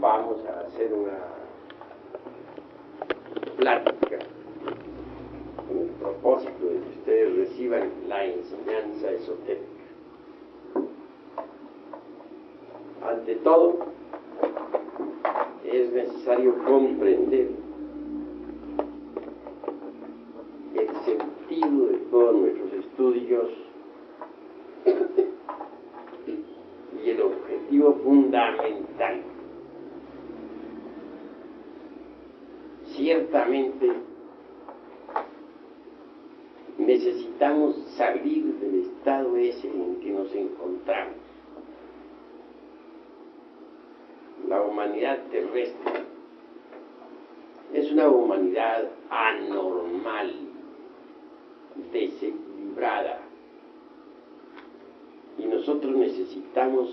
vamos a hacer una plática con el propósito de que ustedes reciban la enseñanza esotérica. Ante todo, es necesario comprender el sentido de todos nuestros estudios y el objetivo fundamental. Ciertamente necesitamos salir del estado ese en que nos encontramos. La humanidad terrestre es una humanidad anormal, desequilibrada, y nosotros necesitamos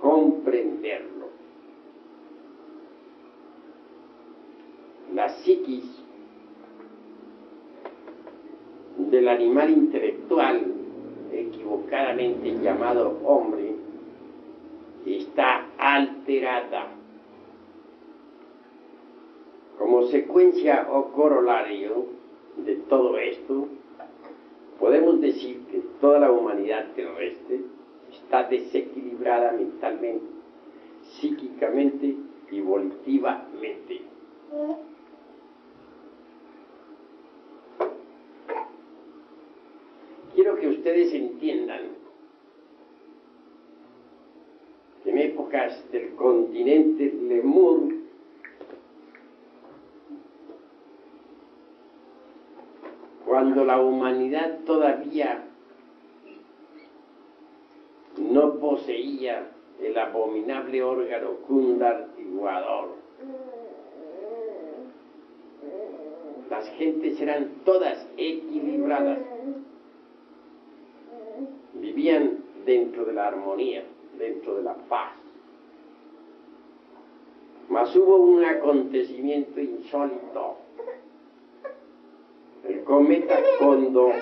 comprenderlo. La psiquis del animal intelectual, equivocadamente llamado hombre, está alterada. Como secuencia o corolario de todo esto, podemos decir que toda la humanidad terrestre está desequilibrada mentalmente, psíquicamente y volitivamente. Quiero que ustedes entiendan que en épocas del continente Lemur, cuando la humanidad todavía no poseía el abominable órgano cundartiguador. Las gentes eran todas equilibradas, vivían dentro de la armonía, dentro de la paz. Mas hubo un acontecimiento insólito. El cometa Condor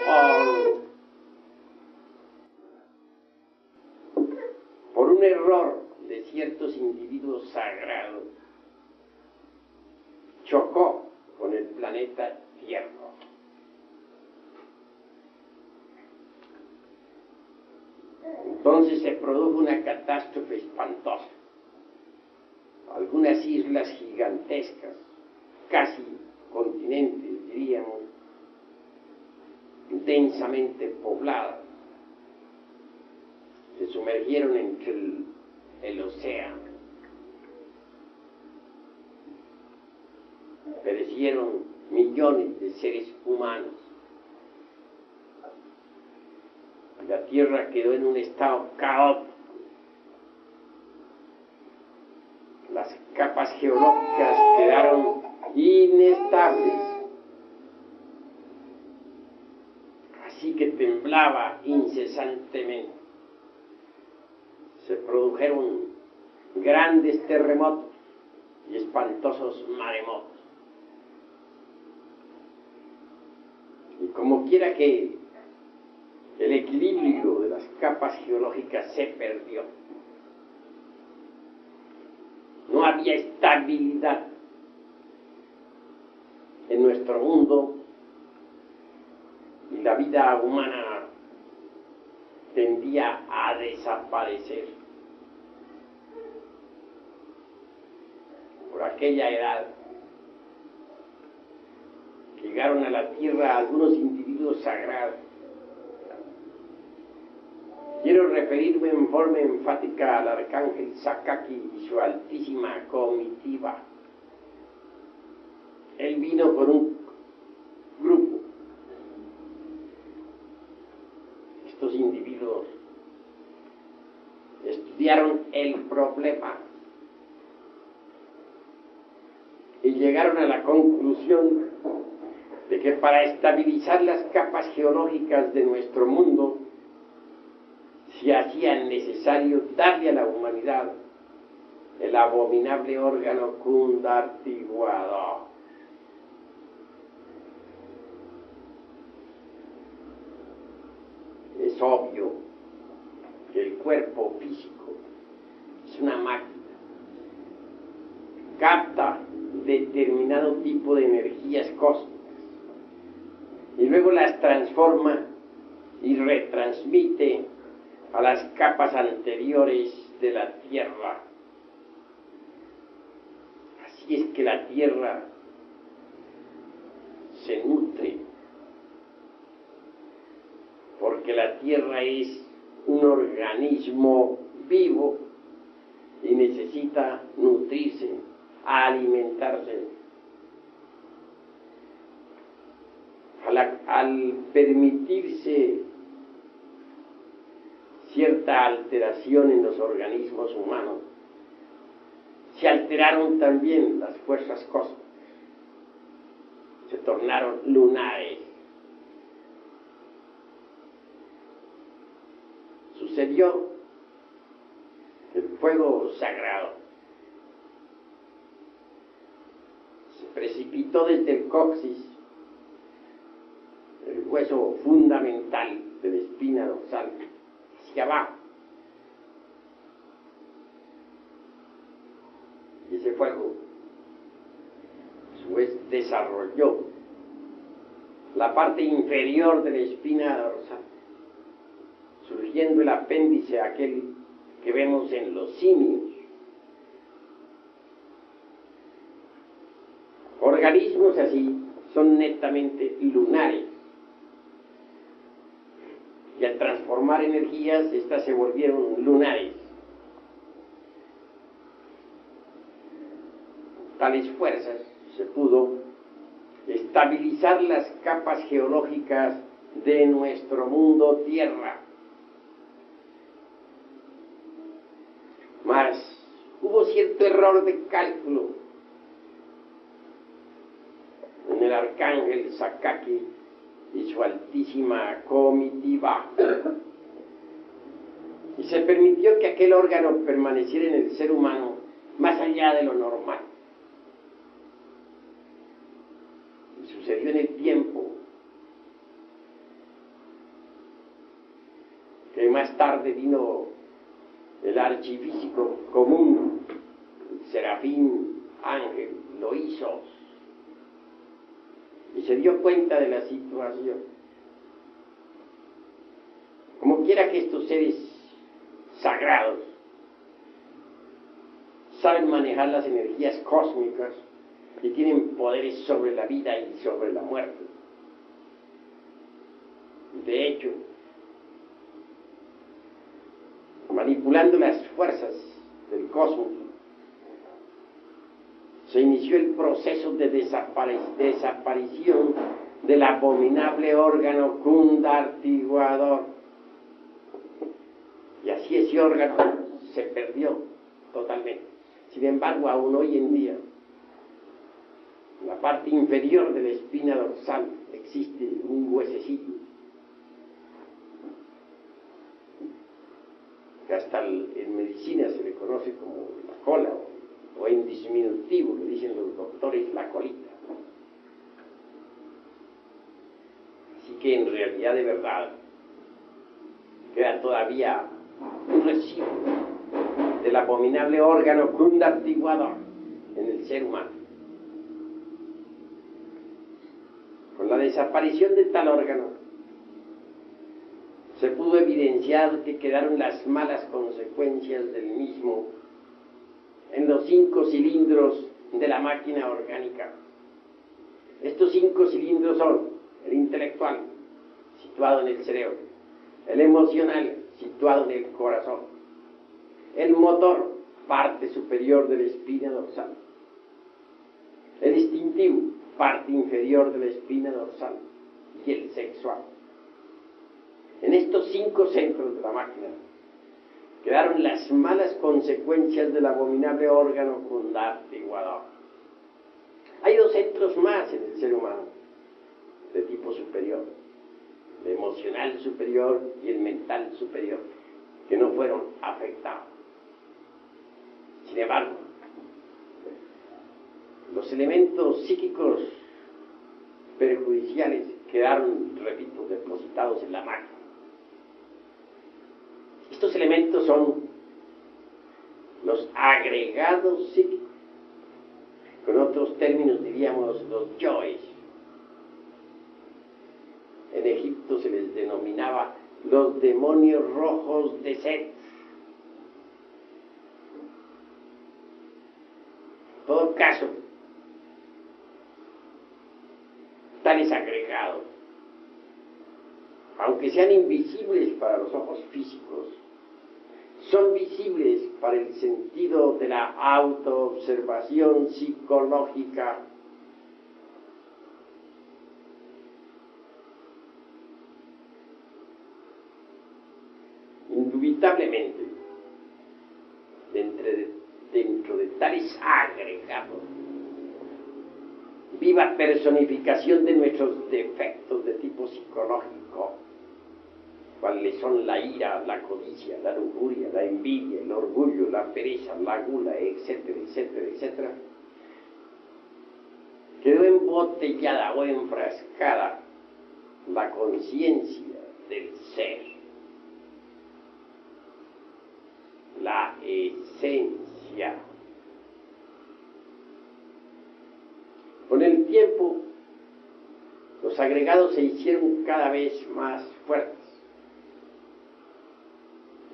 por un error de ciertos individuos sagrados, chocó con el planeta Tierra. Entonces se produjo una catástrofe espantosa. Algunas islas gigantescas, casi continentes, diríamos, densamente pobladas, se sumergieron entre el, el océano. Perecieron millones de seres humanos. La tierra quedó en un estado caótico. Las capas geológicas quedaron inestables. Así temblaba incesantemente se produjeron grandes terremotos y espantosos maremotos. Y como quiera que el equilibrio de las capas geológicas se perdió, no había estabilidad en nuestro mundo y la vida humana tendía a desaparecer. Por aquella edad llegaron a la tierra algunos individuos sagrados. Quiero referirme en forma enfática al arcángel Sakaki y su altísima comitiva. Él vino con un grupo estos individuos el problema y llegaron a la conclusión de que para estabilizar las capas geológicas de nuestro mundo se hacía necesario darle a la humanidad el abominable órgano cundartiguador. Es obvio que el cuerpo físico una máquina. Capta determinado tipo de energías cósmicas. Y luego las transforma y retransmite a las capas anteriores de la Tierra. Así es que la Tierra se nutre, porque la Tierra es un organismo vivo necesita nutrirse, alimentarse. Al, permitirse cierta alteración en los organismos humanos, se alteraron también las fuerzas cósmicas, se tornaron lunares. Sucedió fuego sagrado se precipitó desde el coxis, el hueso fundamental de la espina dorsal, hacia abajo. Y ese fuego, su vez, desarrolló la parte inferior de la espina dorsal, surgiendo el apéndice aquel que vemos en los simios. Organismos así son netamente lunares. Y al transformar energías, estas se volvieron lunares. Tales fuerzas se pudo estabilizar las capas geológicas de nuestro mundo tierra Mas cierto error de cálculo en el arcángel Sakaki y su altísima comitiva. Y se permitió que aquel órgano permaneciera en el ser humano más allá de lo normal. Y sucedió en el tiempo que más tarde vino el archifísico común, Serafín Ángel, lo hizo y se dio cuenta de la situación. Como quiera que estos seres sagrados saben manejar las energías cósmicas y tienen poderes sobre la vida y sobre la muerte. De hecho, manipulando las fuerzas del cosmos, se inició el proceso de desaparición del abominable órgano cundartiguador. Y así ese órgano se perdió totalmente. Sin embargo, aún hoy en día, en la parte inferior de la espina dorsal existe un huesecillo que hasta en medicina se le conoce como la cola, o, en disminutivo, lo dicen los doctores, la colita. Así que en realidad de verdad queda todavía un residuo del abominable órgano cundartiguador en el ser humano. Con la desaparición de tal órgano, se pudo evidenciar que quedaron las malas consecuencias del mismo en los cinco cilindros de la máquina orgánica. Estos cinco cilindros son el intelectual, situado en el cerebro, el emocional, situado en el corazón, el motor, parte superior de la espina dorsal, el instintivo, parte inferior de la espina dorsal, y el sexual en estos cinco centros de la máquina quedaron las malas consecuencias del abominable órgano cundartiguador. Hay dos centros más en el ser humano, de tipo superior, el emocional superior y el mental superior, que no fueron afectados. Sin embargo, los elementos psíquicos perjudiciales quedaron, repito, depositados en la máquina. Estos elementos son los agregados psíquicos Con otros términos diríamos los yoes. En Egipto se les denominaba los demonios rojos de Set. En todo caso, tales agregados, aunque sean invisibles para los ojos físicos, son visibles para el sentido de la autoobservación psicológica. Indubitablemente, dentro de, dentro de tales agregados, viva personificación de nuestros defectos de tipo psicológico, cuáles son la ira, la codicia, la lujuria, la envidia, el orgullo, la pereza, la gula, etcétera, etcétera, etcétera, quedó embotellada o enfrascada la conciencia del ser, la esencia. Con el tiempo, los agregados se hicieron cada vez más fuertes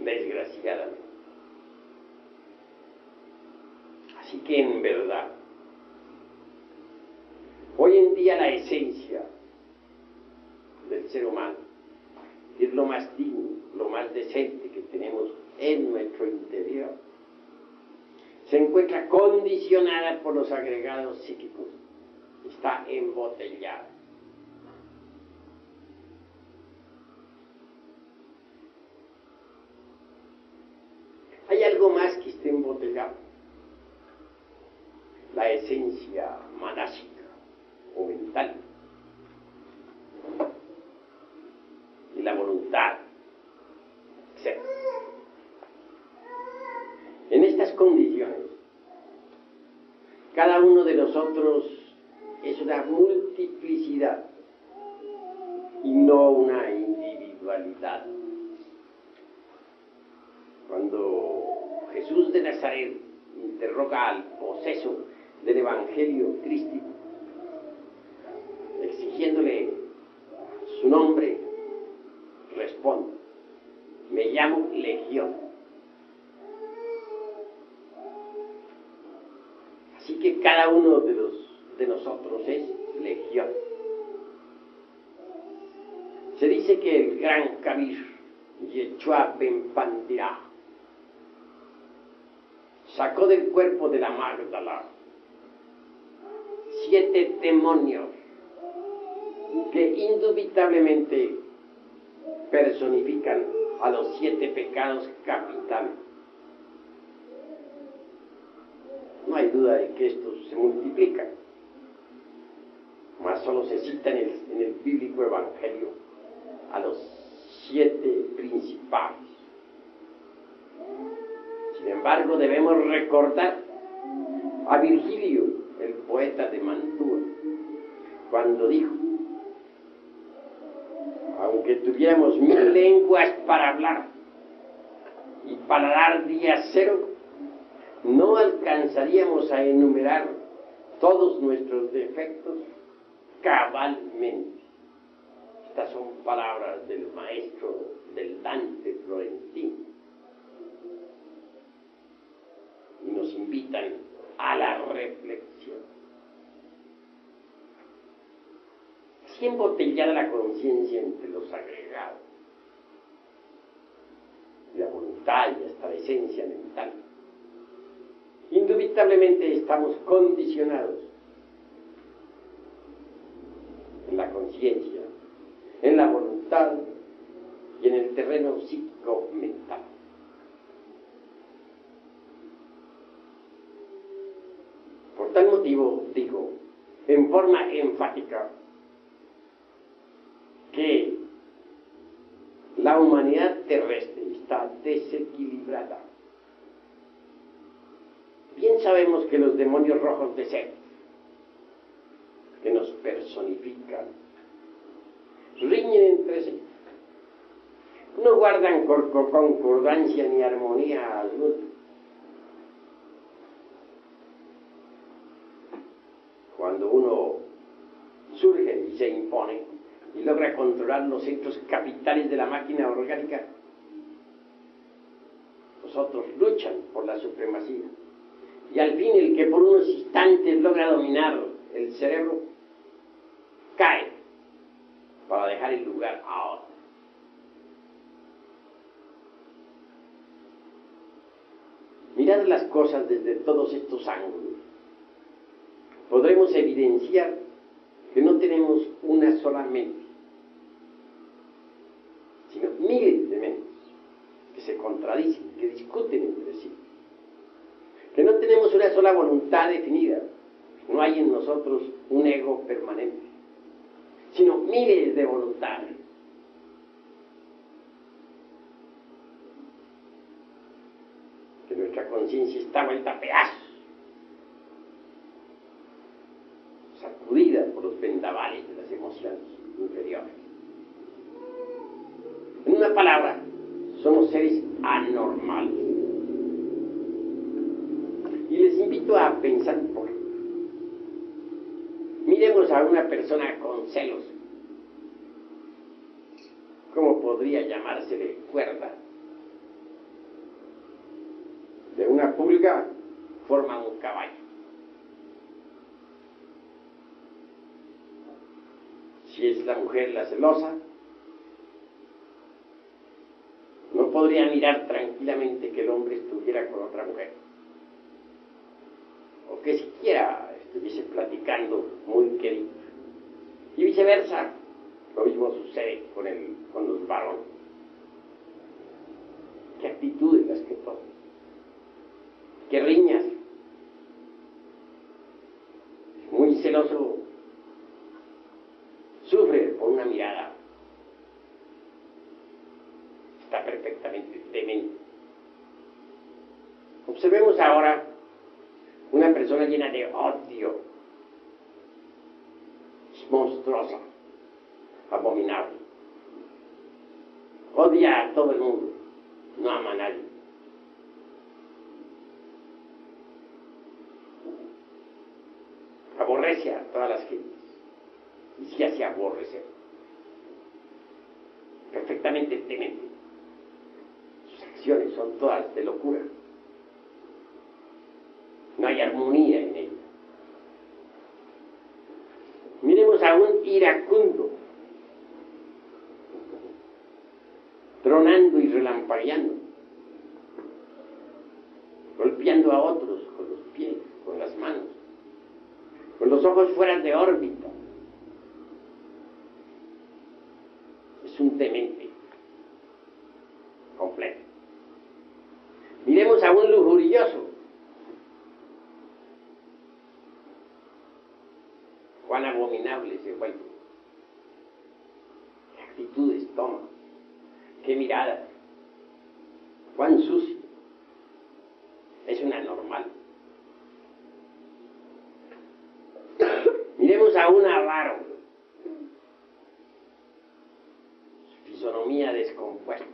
desgraciadamente. Así que en verdad, hoy en día la esencia del ser humano es lo más digno, lo más decente que tenemos en nuestro interior, se encuentra condicionada por los agregados psíquicos, está embotellada. Hay más que esté embotellado. La esencia manásica o mental. Y la voluntad. etc. En estas condiciones, cada uno de nosotros es una multiplicidad y no una individualidad. Cuando Jesús de Nazaret interroga al poseso del Evangelio crístico, exigiéndole su nombre, responde, me llamo Legión. Así que cada uno de, los, de nosotros es Legión. Se dice que el gran Kabir, Yechua Ben Pandirá, sacó del cuerpo de la Magdala siete demonios que indubitablemente personifican a los siete pecados capitales. No hay duda de que estos se multiplican, mas solo se cita en el, en el bíblico evangelio a los siete principales. Sin embargo, debemos recordar a Virgilio, el poeta de Mantua, cuando dijo, aunque tuviéramos mil lenguas para hablar y para dar día cero, no alcanzaríamos a enumerar todos nuestros defectos cabalmente. Estas son palabras del maestro del Dante Florentino. Y nos invitan a la reflexión. Así embotellada la conciencia entre los agregados, la voluntad y la esencia mental. Indubitablemente estamos condicionados en la conciencia, en la voluntad y en el terreno psíquico-mental. Por tal motivo digo, en forma enfática, que la humanidad terrestre está desequilibrada. Bien sabemos que los demonios rojos de Seth, que nos personifican, riñen entre sí. No guardan concordancia ni armonía alguna. Cuando uno surge y se impone, logra controlar los centros capitales de la máquina orgánica, los otros luchan por la supremacía. Y al fin el que por unos instantes logra dominar el cerebro, cae para dejar el lugar a otro. Mirad las cosas desde todos estos ángulos. Podremos evidenciar que no tenemos una sola mente, sino miles de mentes que se contradicen, que discuten entre sí. Que no tenemos una sola voluntad definida, no hay en nosotros un ego permanente, sino miles de voluntades. Que nuestra conciencia está vuelta a pedazos, sacudida por los vendavales de las emociones inferiores. En una palabra, somos seres anormales. Y les pensar por Miremos a una persona con celos. ¿Cómo podría llamársele cuerda? De una pulga forma un caballo. Si es la mujer la celosa, no podría mirar tranquilamente que el hombre estuviera con otra mujer. O que siquiera muy querido. Y viceversa, lo mismo sucede con, el, con los varones. ¿Qué actitudes las que toman? ¿Qué riñas? Muy celoso, sufre por una mirada. Está perfectamente demente. Observemos ahora una persona llena de odio, monstruosa, abominable. Odia a todo el mundo, no ama a nadie. Aborrece a todas las gentes y si hace aborrecer. Perfectamente temente. Sus acciones son todas de locura. No hay armonía en ella. Miremos a un iracundo, tronando y relampagueando, golpeando a otros con los pies, con las manos, con los ojos fuera de órbita. Es un demente completo. Miremos a un lujurioso, cuán Qué actitudes toma, qué mirada, cuán sucio. Es un anormal. Miremos a un avaro, su fisonomía descompuesta,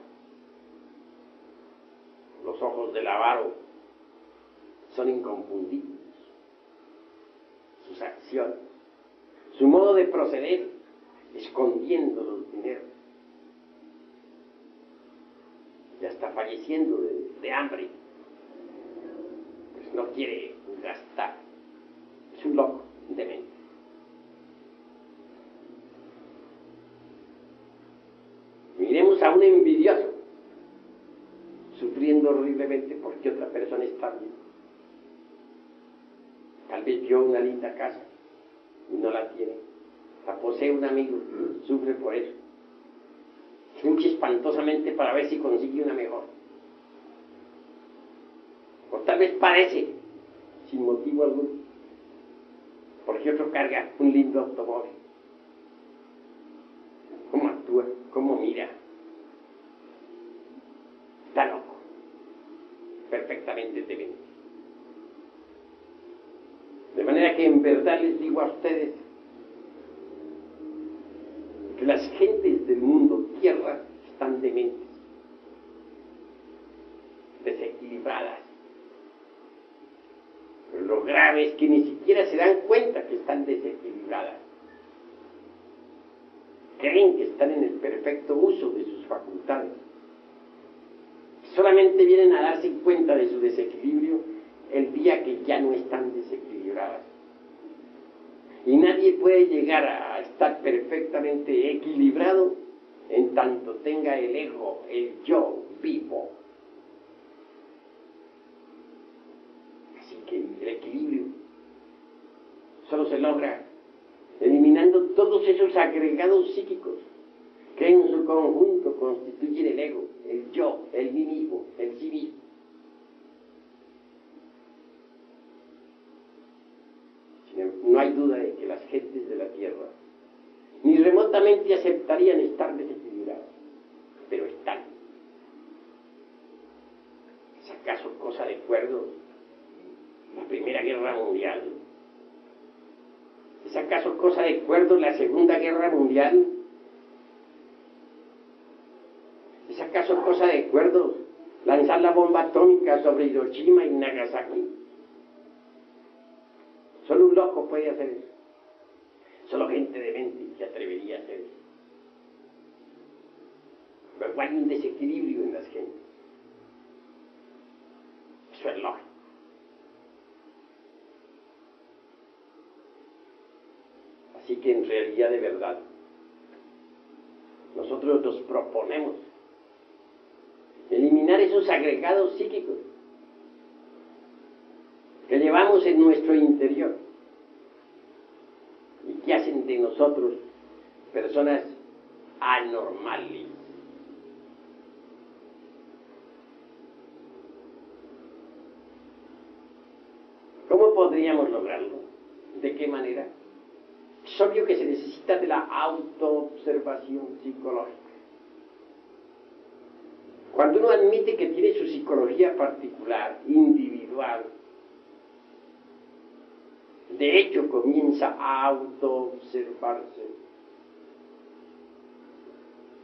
los ojos del avaro son inconfundibles, sus acciones su modo de proceder, escondiendo los dineros. Ya está falleciendo de, hambre. Pues no quiere gastar. Es un loco, demente. Miremos a un envidioso, sufriendo horriblemente porque otra persona está bien. Tal vez vio una linda casa y no la tiene. La posee un amigo, sufre por eso. Lucha espantosamente para ver si consigue una mejor. O tal vez parece, sin motivo alguno, porque otro carga un lindo automóvil. ¿Cómo actúa? ¿Cómo mira? Está loco. Perfectamente demente. De manera que en verdad les digo a ustedes que las gentes del mundo tierra están dementes, desequilibradas. Pero lo grave es que ni siquiera se dan cuenta que están desequilibradas. creen que están en el perfecto uso de sus facultades. Solamente vienen a darse cuenta de su desequilibrio el día que ya no están desequilibradas. Y nadie puede llegar a estar perfectamente equilibrado en tanto tenga el ego, el yo vivo. Así que el equilibrio solo se logra eliminando todos esos agregados psíquicos que en su conjunto constituyen el ego, el yo, el mí mismo, el sí mismo. No hay duda de que las gentes de la Tierra ni remotamente aceptarían estar desequilibradas, pero están. ¿Es acaso cosa de acuerdo la Primera Guerra Mundial? ¿Es acaso cosa de acuerdo la Segunda Guerra Mundial? ¿Es acaso cosa de acuerdo lanzar la bomba atómica sobre Hiroshima y Nagasaki? Solo un loco puede hacer eso. Solo gente de mente se atrevería a hacer eso. Pero hay un desequilibrio en las gentes. Eso es lógico. Así que en realidad de verdad, nosotros nos proponemos eliminar esos agregados psíquicos que llevamos en nuestro interior y que hacen de nosotros personas anormales. ¿Cómo podríamos lograrlo? ¿De qué manera? Es obvio que se necesita de la autoobservación psicológica. Cuando uno admite que tiene su psicología particular, individual, de hecho comienza a autoobservarse.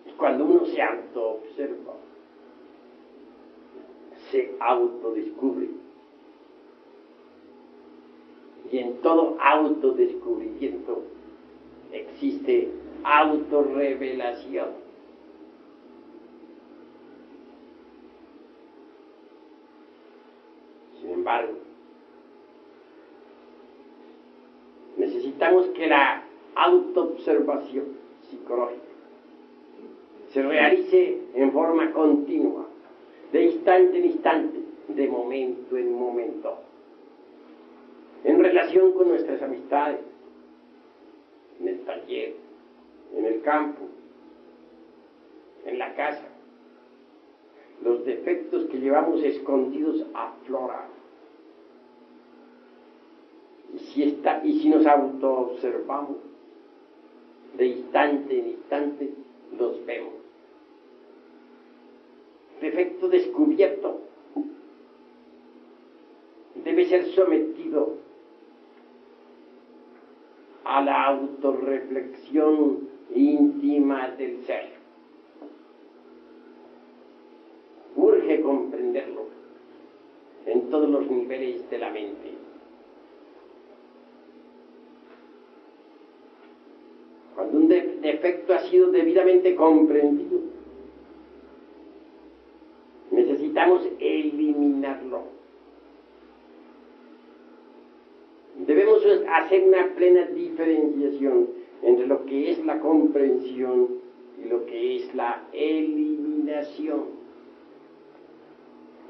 Y cuando uno se autoobserva, se autodescubre. Y en todo autodescubrimiento existe autorrevelación. Sin embargo, necesitamos que la autoobservación psicológica se realice en forma continua, de instante en instante, de momento en momento, en relación con nuestras amistades, en el taller, en el campo, en la casa. Los defectos que llevamos escondidos afloran. Y si, está, y si nos autoobservamos, de instante en instante los vemos. Defecto descubierto debe ser sometido a la autorreflexión íntima del ser. Urge comprenderlo en todos los niveles de la mente. Cuando un defecto ha sido debidamente comprendido, necesitamos eliminarlo. Debemos hacer una plena diferenciación entre lo que es la comprensión y lo que es la eliminación.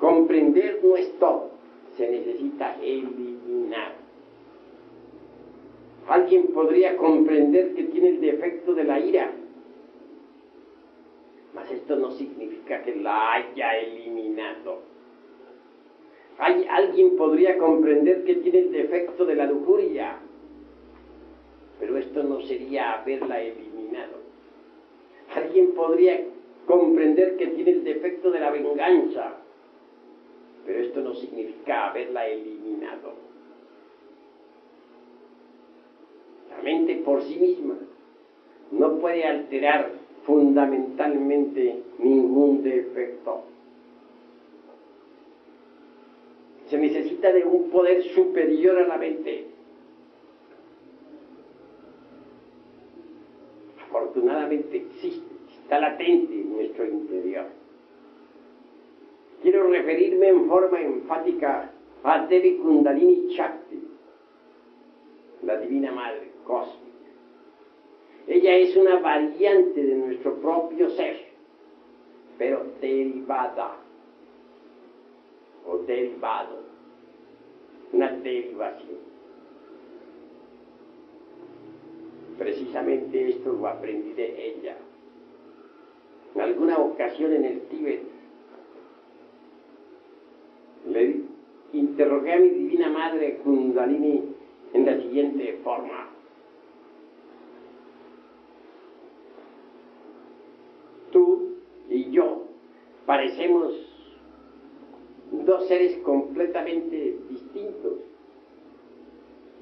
Comprender no es todo, se necesita eliminar. Alguien podría comprender que tiene el defecto de la ira, mas esto no significa que la haya eliminado alguien podría comprender que tiene el defecto de la lujuria, pero esto no sería haberla eliminado. Alguien podría comprender que tiene el defecto de la venganza, pero esto no significa haberla eliminado. La mente por sí misma no puede alterar fundamentalmente ningún defecto. Se necesita de un poder superior a la mente. Afortunadamente, está latente en nuestro interior. Quiero referirme en forma enfática a Devi Kundalini Shakti, la Divina Madre Cósmica. Ella es una variante de nuestro propio ser, pero derivada o derivado, una derivación. Precisamente esto lo aprendí de ella. En alguna ocasión en el Tíbet le interrogué a mi divina madre Kundalini en la siguiente forma. Tú y yo parecemos dos seres completamente distintos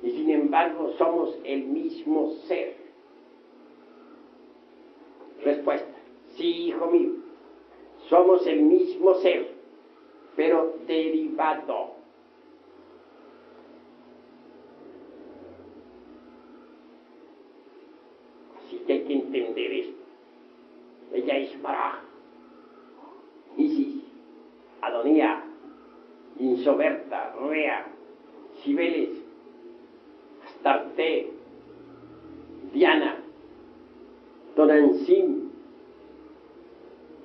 y sin embargo somos el mismo ser. Respuesta, sí, hijo mío, somos el mismo ser, pero derivado. Así que hay que entender esto. Ella es Maraj, Isis, Adonía, Insoberta, Rea, Cibeles, Astarte, Diana, Tonantzin,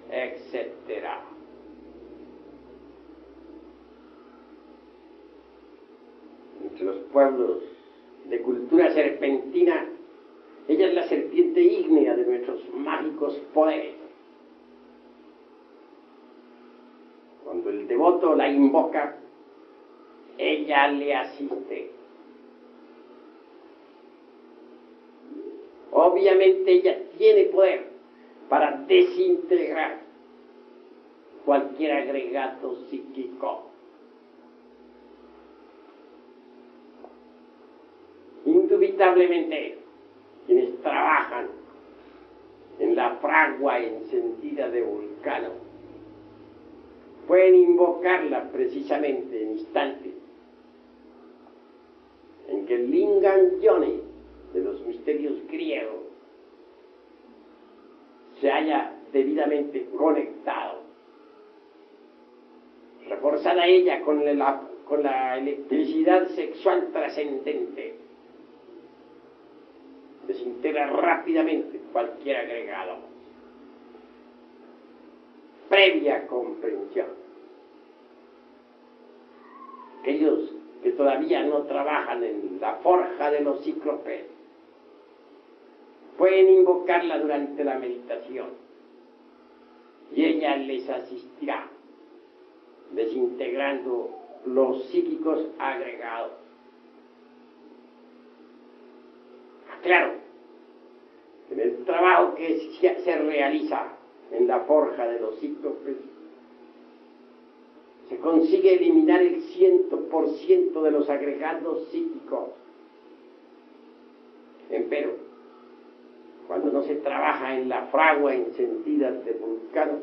etc. Entre los pueblos de cultura serpentina, ella es la serpiente ígnea de nuestros mágicos poderes. Cuando el devoto la invoca, ella le asiste. Obviamente ella tiene poder para desintegrar cualquier agregado psíquico. Indubitablemente, quienes trabajan en la fragua encendida de Vulcano pueden invocarla precisamente en instantes en que el Lingam Yoni de los misterios griegos se haya debidamente conectado. Reforzada ella con la, con la electricidad sexual trascendente, desintegra rápidamente cualquier agregado. Previa comprensión. Aquellos que todavía no trabajan en la forja de los cíclopes pueden invocarla durante la meditación y ella les asistirá desintegrando los psíquicos agregados. Claro, en el trabajo que se realiza en la forja de los cíclopes, se consigue eliminar el ciento por ciento de los agregados psíquicos. Empero, cuando no se trabaja en la fragua encendida de vulcano,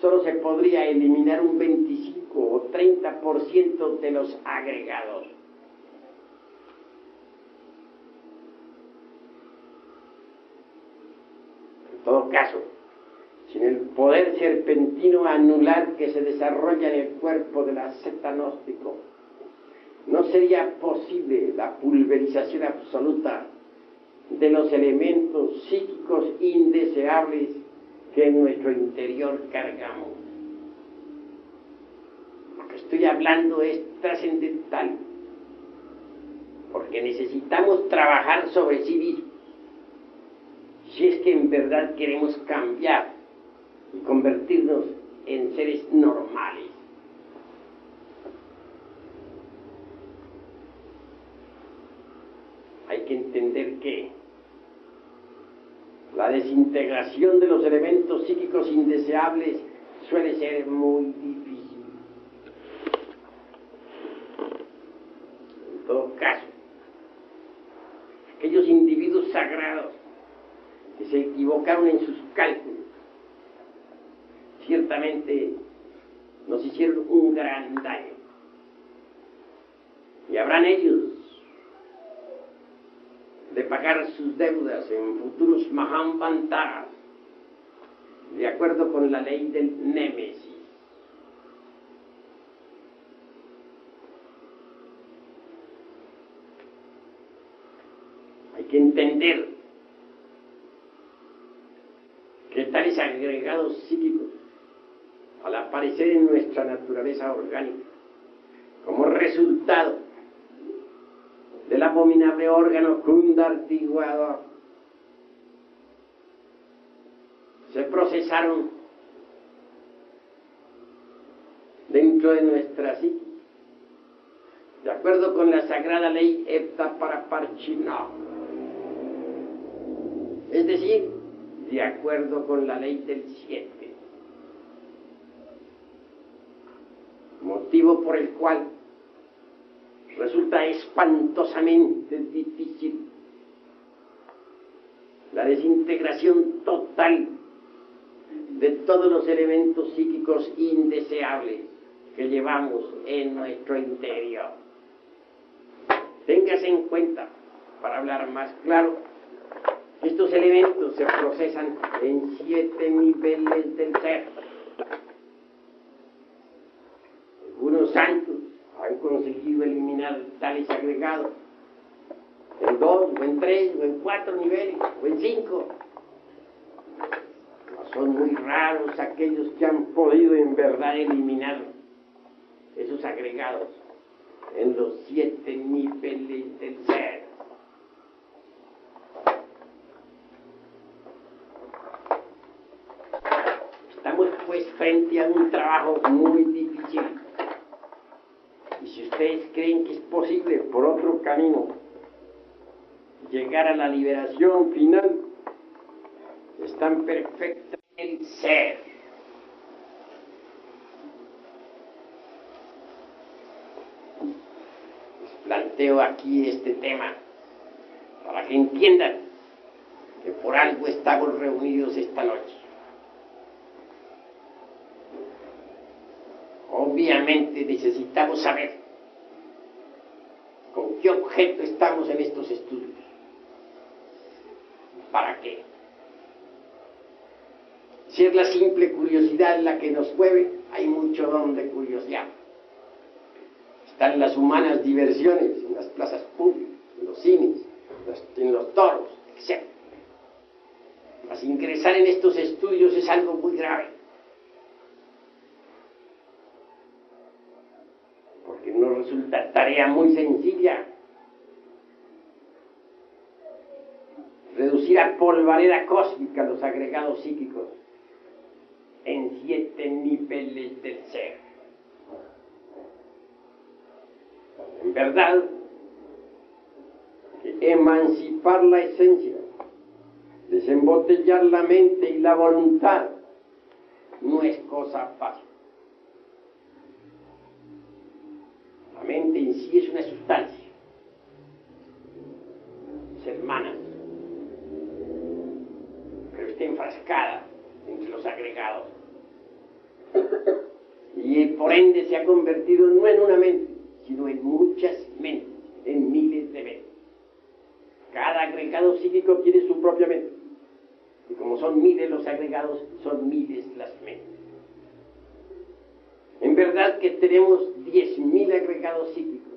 solo se podría eliminar un 25 o 30% de los agregados. En todo caso, el poder serpentino anular que se desarrolla en el cuerpo de la secta gnóstico, no sería posible la pulverización absoluta de los elementos psíquicos indeseables que en nuestro interior cargamos. Lo que estoy hablando es trascendental, porque necesitamos trabajar sobre sí mismos, si es que en verdad queremos cambiar seres normales. Hay que entender que la desintegración de los elementos psíquicos indeseables suele ser muy difícil. En todo caso, aquellos individuos sagrados que se equivocaron en sus cálculos, nos hicieron un gran daño. Y habrán ellos de pagar sus deudas en futuros Mahambantaras de acuerdo con la ley del Némesis. Hay que entender que tales agregados psíquicos, al aparecer en nuestra naturaleza orgánica, como resultado del abominable órgano cundartiguador, se procesaron dentro de nuestra psique, de acuerdo con la sagrada ley Epta para Parchino, es decir, de acuerdo con la ley del siete, motivo por el cual resulta espantosamente difícil la desintegración total de todos los elementos psíquicos indeseables que llevamos en nuestro interior. Téngase en cuenta, para hablar más claro, estos elementos se procesan en siete niveles del ser. Algunos santos han conseguido eliminar tales agregados en dos, o en tres, o en cuatro niveles, o en cinco. Son muy raros aquellos que han podido en verdad eliminar esos agregados en los siete niveles del ser. Estamos pues frente a un trabajo muy difícil. Ustedes creen que es posible por otro camino llegar a la liberación final, están perfectos en el ser. Les planteo aquí este tema para que entiendan que por algo estamos reunidos esta noche. Obviamente necesitamos saber qué objeto estamos en estos estudios. ¿Para qué? Si es la simple curiosidad la que nos mueve, hay mucho don de curiosidad. Están las humanas diversiones en las plazas públicas, en los cines, en los toros, etc. Mas ingresar en estos estudios es algo muy grave. Porque no resulta tarea muy sencilla reducir a polvareda cósmica los agregados psíquicos en siete niveles del ser. En verdad, emancipar la esencia, desembotellar la mente y la voluntad, no es cosa fácil. La mente en sí es una sustancia, es hermana, pero está enfrascada entre los agregados. Y por ende se ha convertido no en una mente, sino en muchas mentes, en miles de mentes. Cada agregado psíquico tiene su propia mente. Y como son miles los agregados, son miles las mentes. En verdad que tenemos 10.000 agregados psíquicos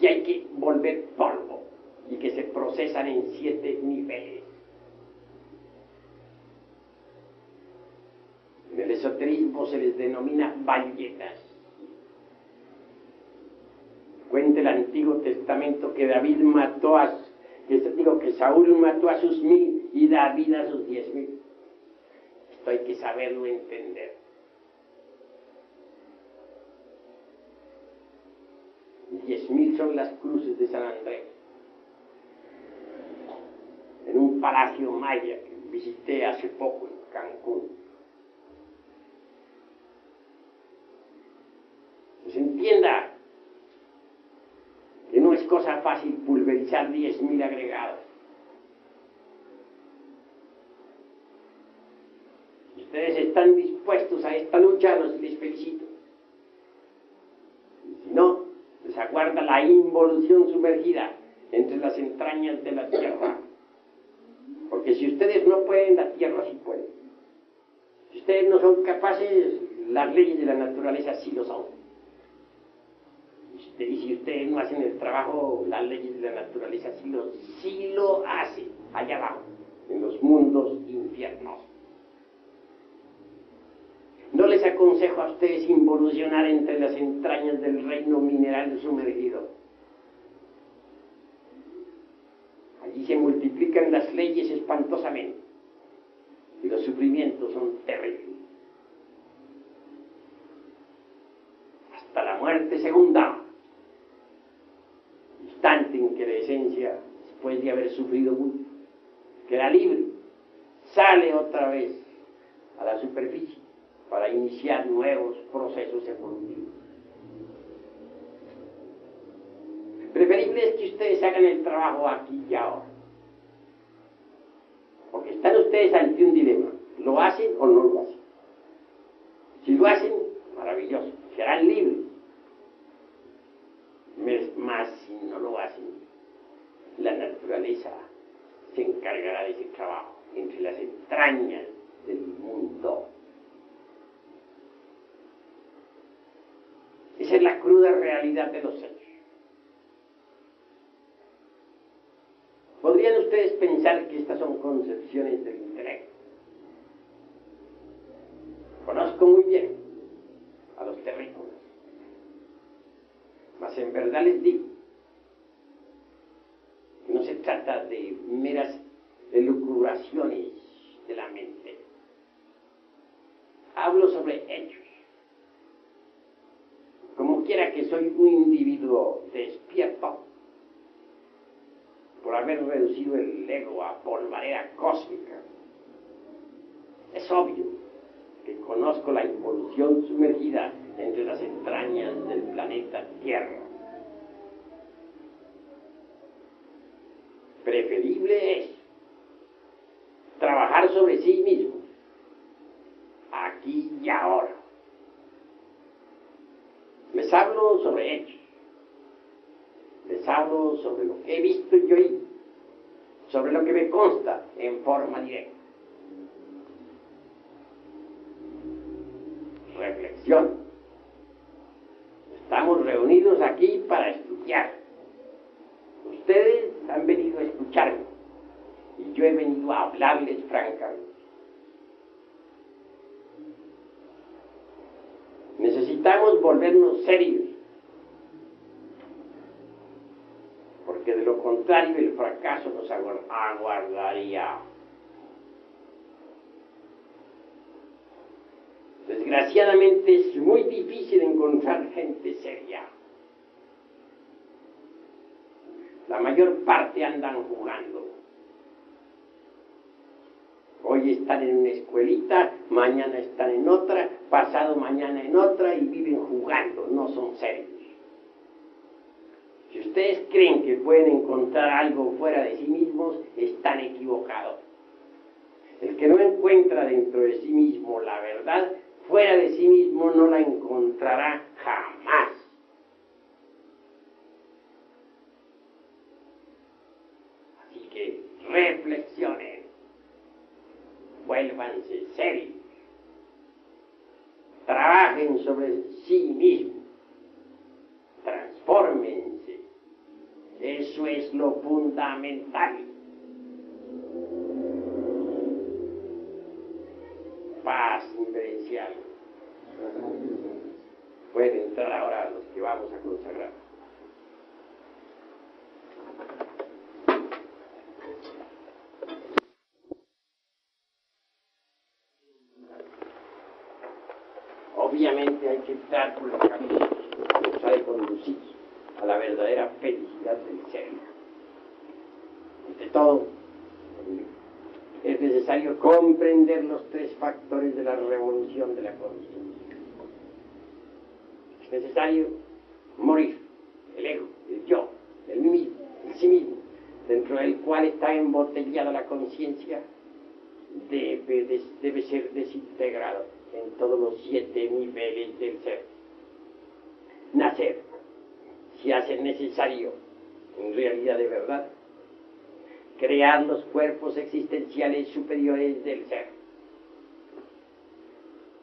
que hay que volver polvo y que se procesan en siete niveles. En el esoterismo se les denomina balletas. Cuenta el Antiguo Testamento que David mató a, que, digo, que Saúl mató a sus mil y David a sus diez mil. Esto hay que saberlo entender. Diez mil son las cruces de San Andrés. En un palacio maya que visité hace poco en Cancún. Pues entienda que no es cosa fácil pulverizar diez mil agregados. Si ustedes están dispuestos a esta lucha, los les felicito. Y si no, les aguarda la involución sumergida entre las entrañas de la tierra. Porque si ustedes no pueden, la tierra sí puede. Si ustedes no son capaces, las leyes de la naturaleza sí lo son. Y si ustedes no hacen el trabajo, las leyes de la naturaleza sí lo, sí lo hacen, allá abajo, en los mundos infiernos. No les aconsejo a ustedes involucionar entre las entrañas del reino mineral sumergido. Allí se multiplican las leyes espantosamente y los sufrimientos son terribles. Hasta la muerte segunda, que la esencia, después de haber sufrido mucho, queda libre, sale otra vez a la superficie para iniciar nuevos procesos evolutivos. Preferible es que ustedes hagan el trabajo aquí y ahora. Porque están ustedes ante un dilema. ¿Lo hacen o no lo hacen? Si lo hacen, maravilloso. Serán libres. Más si no lo hacen, la naturaleza se encargará de ese trabajo entre las entrañas del mundo. Esa es la cruda realidad de los hechos. ¿Podrían ustedes pensar que estas son concepciones del intelecto? Conozco muy bien a los terrícolas, mas en verdad les digo trata de meras elucubraciones de la mente. Hablo sobre hechos como quiera que soy un individuo despierto, por haber reducido el ego a polvareda cósmica, es obvio que conozco la involución sumergida entre las entrañas del planeta Tierra. Preferible es trabajar sobre sí mismo, aquí y ahora les hablo sobre hechos. Les hablo sobre lo que he visto y oído. Sobre lo que me consta en forma directa. Reflexión. Estamos reunidos aquí para estudiar. Ustedes han venido a escucharme y yo he venido a hablarles francamente. Necesitamos serios, porque de lo contrario el fracaso nos aguardaría. Desgraciadamente es muy difícil encontrar gente seria. La mayor parte andan jugando. Están en una escuelita, mañana están en otra, pasado mañana en otra y viven jugando, no son serios. Si ustedes creen que pueden encontrar algo fuera de sí mismos, están equivocados. El que no encuentra dentro de sí mismo la verdad, fuera de sí mismo no la encontrará jamás. Así que reflexionen vuélvanse serios, trabajen sobre sí mismos, transfórmense, eso es lo fundamental. Paz inverencial. Pueden entrar ahora los que vamos a consagrar. obviamente hay que estar por el camino que nos ha de conducir a la verdadera felicidad del ser. Ante todo, es necesario comprender los tres factores de la revolución de la conciencia. Es necesario morir, el ego, el yo, el mí mismo, el sí mismo, dentro del cual está embotellada la conciencia, debe, debe ser desintegrado en todos los siete niveles del ser. Nacer, si hace necesario, en realidad de verdad, crear los cuerpos existenciales superiores del ser.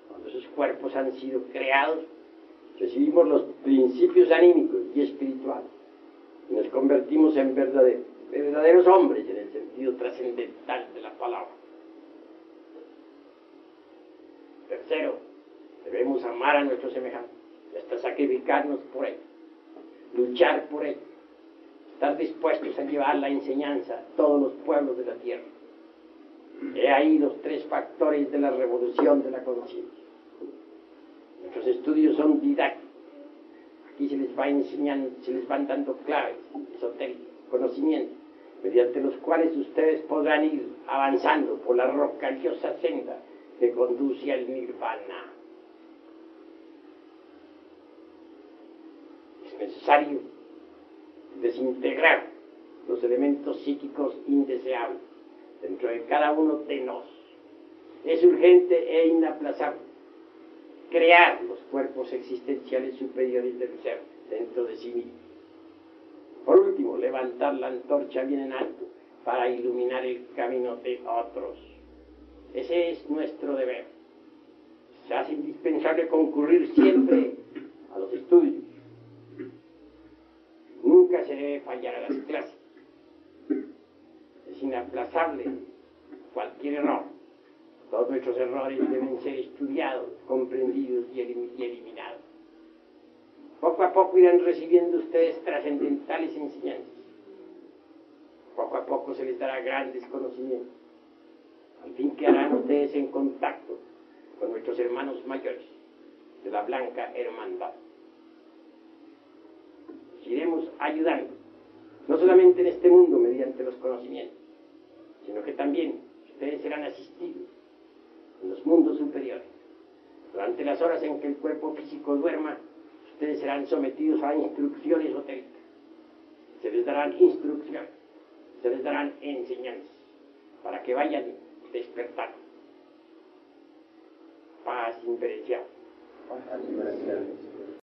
Cuando esos cuerpos han sido creados, recibimos los principios anímicos y espirituales y nos convertimos en verdaderos, verdaderos hombres en el sentido trascendental de la palabra. Tercero, debemos amar a nuestros semejantes, hasta sacrificarnos por ellos, luchar por ellos, estar dispuestos a llevar la enseñanza a todos los pueblos de la tierra. He ahí los tres factores de la revolución de la conciencia. Nuestros estudios son didácticos. Aquí se les va enseñando, se les van dando claves esotéricas, conocimientos, mediante los cuales ustedes podrán ir avanzando por la rocallosa senda que conduce al nirvana. Es necesario desintegrar los elementos psíquicos indeseables dentro de cada uno de nosotros. Es urgente e inaplazable crear los cuerpos existenciales superiores del ser dentro de sí mismo. Por último, levantar la antorcha bien en alto para iluminar el camino de otros. Ese es nuestro deber. Se hace indispensable concurrir siempre a los estudios. Nunca se debe fallar a las clases. Es inaplazable cualquier error. Todos nuestros errores deben ser estudiados, comprendidos y eliminados. Poco a poco irán recibiendo ustedes trascendentales enseñanzas. Poco a poco se les dará grandes conocimientos. Al fin quedarán ustedes en contacto con nuestros hermanos mayores de la Blanca Hermandad. Iremos ayudando, no solamente en este mundo mediante los conocimientos, sino que también ustedes serán asistidos en los mundos superiores. Durante las horas en que el cuerpo físico duerma, ustedes serán sometidos a instrucciones esotéricas. Se les darán instrucciones, se les darán enseñanzas para que vayan despertando. Paz impereciable. Paz impereciable.